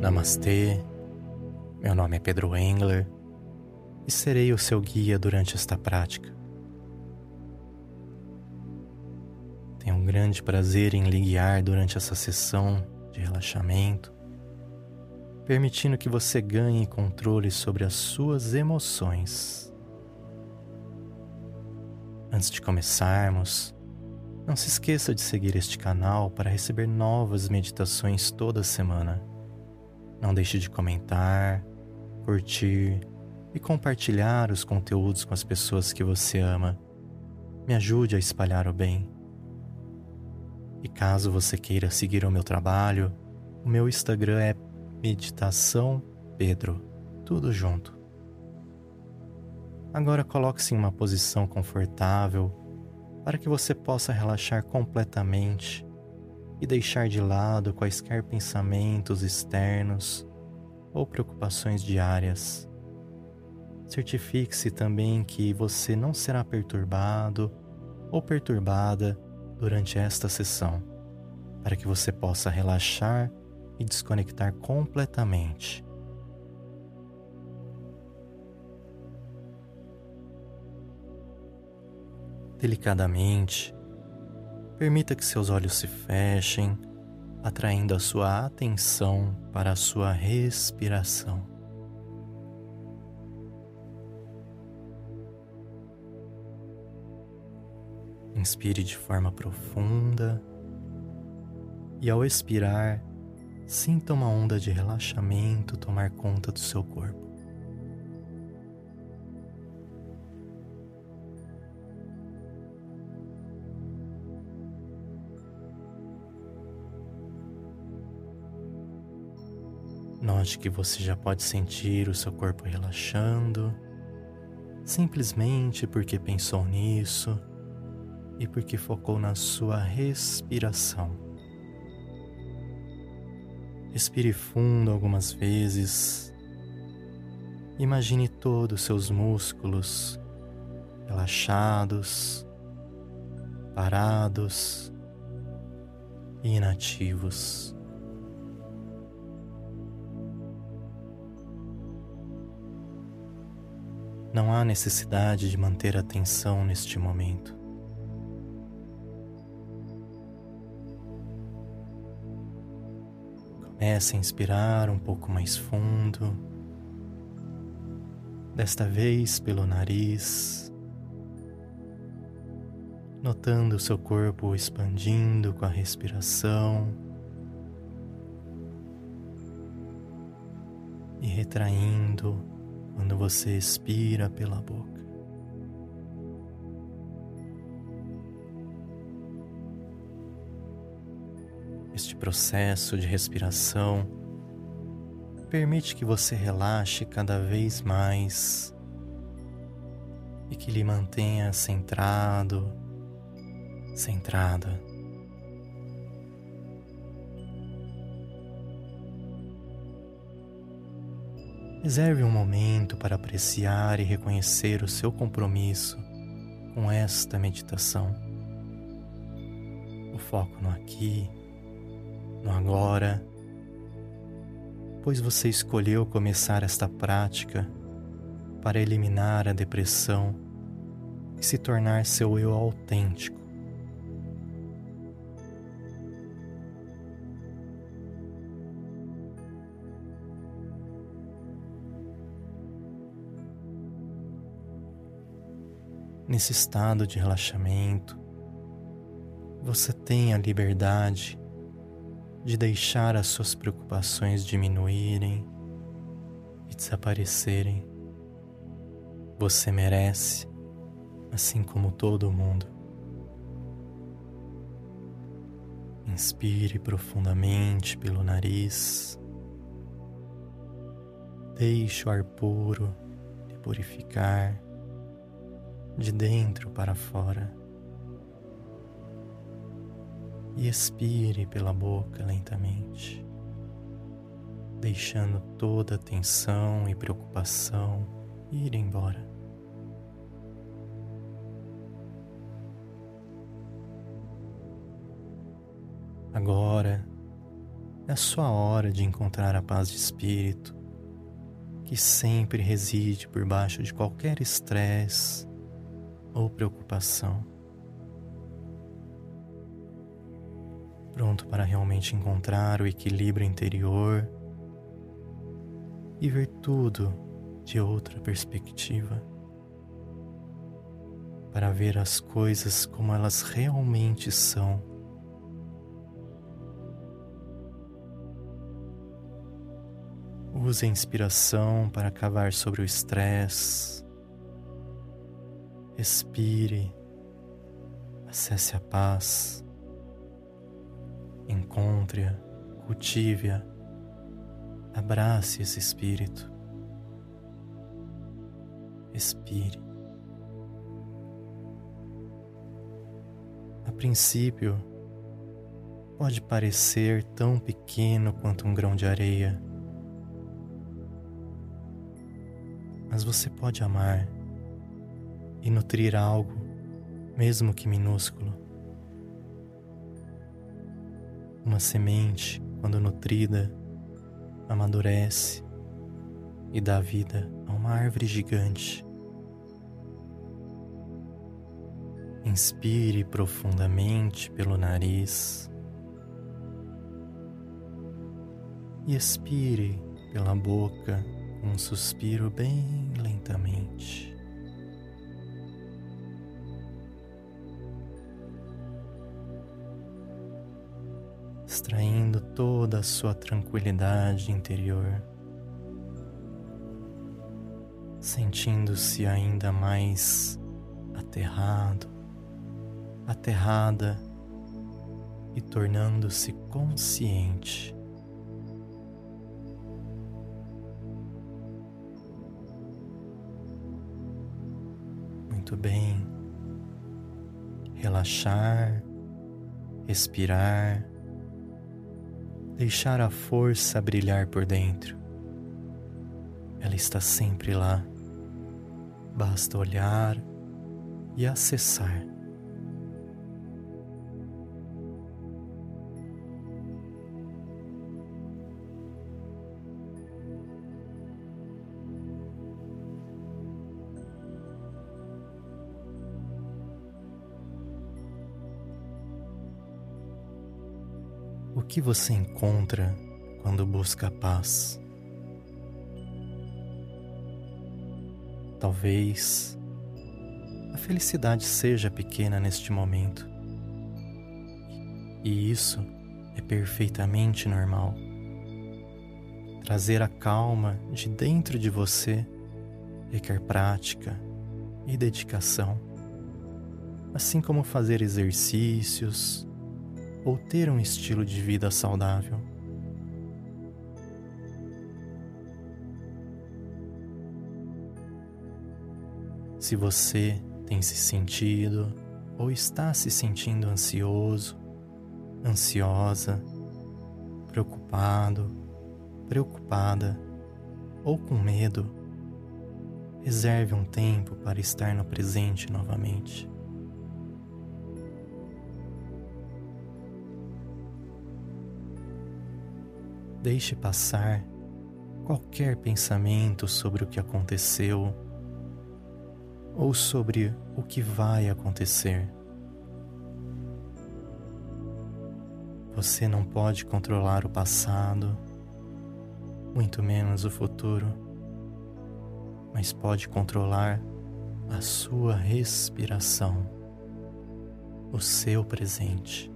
Namastê, meu nome é Pedro Engler e serei o seu guia durante esta prática. Tenho um grande prazer em lhe guiar durante essa sessão de relaxamento, permitindo que você ganhe controle sobre as suas emoções. Antes de começarmos, não se esqueça de seguir este canal para receber novas meditações toda semana. Não deixe de comentar, curtir e compartilhar os conteúdos com as pessoas que você ama. Me ajude a espalhar o bem. E caso você queira seguir o meu trabalho, o meu Instagram é Meditação Pedro, tudo junto. Agora coloque-se em uma posição confortável para que você possa relaxar completamente e deixar de lado quaisquer pensamentos externos ou preocupações diárias. Certifique-se também que você não será perturbado ou perturbada durante esta sessão, para que você possa relaxar e desconectar completamente. Delicadamente, permita que seus olhos se fechem, atraindo a sua atenção para a sua respiração. Inspire de forma profunda e, ao expirar, sinta uma onda de relaxamento tomar conta do seu corpo. Note que você já pode sentir o seu corpo relaxando, simplesmente porque pensou nisso e porque focou na sua respiração. Respire fundo algumas vezes. Imagine todos os seus músculos relaxados, parados e inativos. Não há necessidade de manter atenção neste momento. Comece a inspirar um pouco mais fundo, desta vez pelo nariz, notando o seu corpo expandindo com a respiração. E retraindo quando você expira pela boca. Este processo de respiração permite que você relaxe cada vez mais e que lhe mantenha centrado, centrada. Reserve um momento para apreciar e reconhecer o seu compromisso com esta meditação. O foco no aqui, no agora, pois você escolheu começar esta prática para eliminar a depressão e se tornar seu eu autêntico. Nesse estado de relaxamento, você tem a liberdade de deixar as suas preocupações diminuírem e desaparecerem. Você merece, assim como todo mundo. Inspire profundamente pelo nariz. Deixe o ar puro te purificar de dentro para fora. E expire pela boca lentamente, deixando toda a tensão e preocupação ir embora. Agora É a sua hora de encontrar a paz de espírito que sempre reside por baixo de qualquer estresse ou preocupação. Pronto para realmente encontrar o equilíbrio interior e ver tudo de outra perspectiva. Para ver as coisas como elas realmente são Use a inspiração para cavar sobre o estresse. Respire. Acesse a paz. Encontre-a, cultive-a. Abrace esse espírito. Respire. A princípio, pode parecer tão pequeno quanto um grão de areia mas você pode amar e nutrir algo, mesmo que minúsculo. Uma semente, quando nutrida, amadurece e dá vida a uma árvore gigante. Inspire profundamente pelo nariz e expire pela boca um suspiro bem lentamente. Extraindo toda a sua tranquilidade interior, sentindo-se ainda mais aterrado, aterrada e tornando-se consciente muito bem. Relaxar, respirar, deixar a força brilhar por dentro. Ela está sempre lá. Basta olhar e acessar. O que você encontra quando busca a paz? Talvez a felicidade seja pequena neste momento. E isso é perfeitamente normal. Trazer a calma de dentro de você requer prática e dedicação, assim como fazer exercícios, ou ter um estilo de vida saudável. Se você tem se sentido ou está se sentindo ansioso, ansiosa, preocupado, preocupada ou com medo, reserve um tempo para estar no presente novamente. Deixe passar qualquer pensamento sobre o que aconteceu ou sobre o que vai acontecer. Você não pode controlar o passado, muito menos o futuro, mas pode controlar a sua respiração, o seu presente.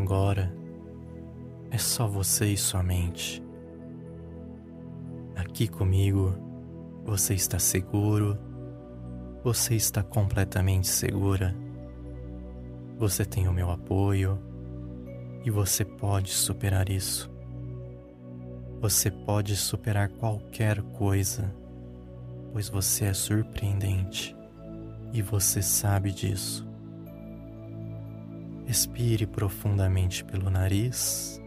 Agora é só você e sua mente. Aqui comigo você está seguro, você está completamente segura. Você tem o meu apoio e você pode superar isso. Você pode superar qualquer coisa. pois você é surpreendente e você sabe disso. Expire profundamente pelo nariz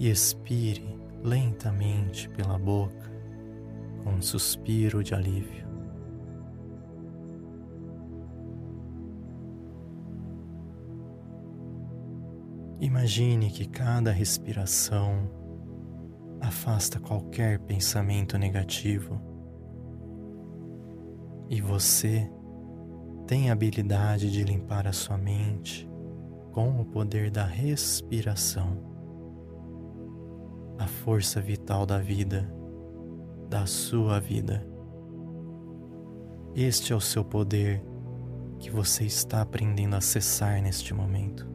e expire lentamente pela boca com um suspiro de alívio. Imagine que cada respiração afasta qualquer pensamento negativo e você tem a habilidade de limpar a sua mente com o poder da respiração, a força vital da vida, da sua vida. Este é o seu poder que você está aprendendo a acessar neste momento.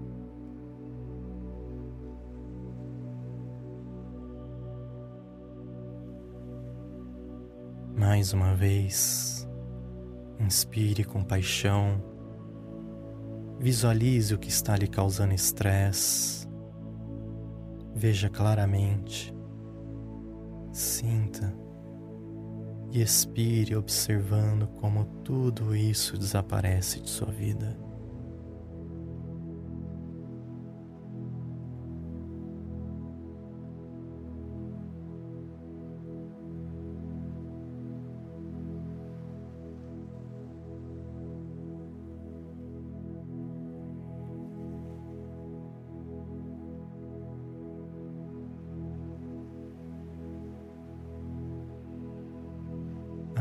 Mais uma vez, inspire com paixão, visualize o que está lhe causando estresse, veja claramente, sinta. E expire observando como tudo isso desaparece de sua vida.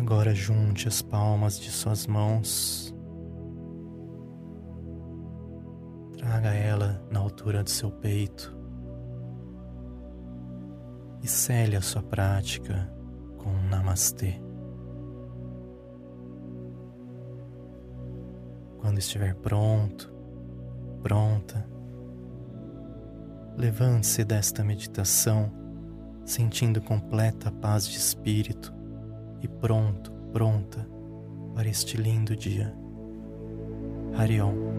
Agora junte as palmas de suas mãos. Traga ela na altura do seu peito. E cele a sua prática com um Namastê. Quando estiver pronto, pronta, levante-se desta meditação sentindo completa paz de espírito e pronto, pronta para este lindo dia. Harion.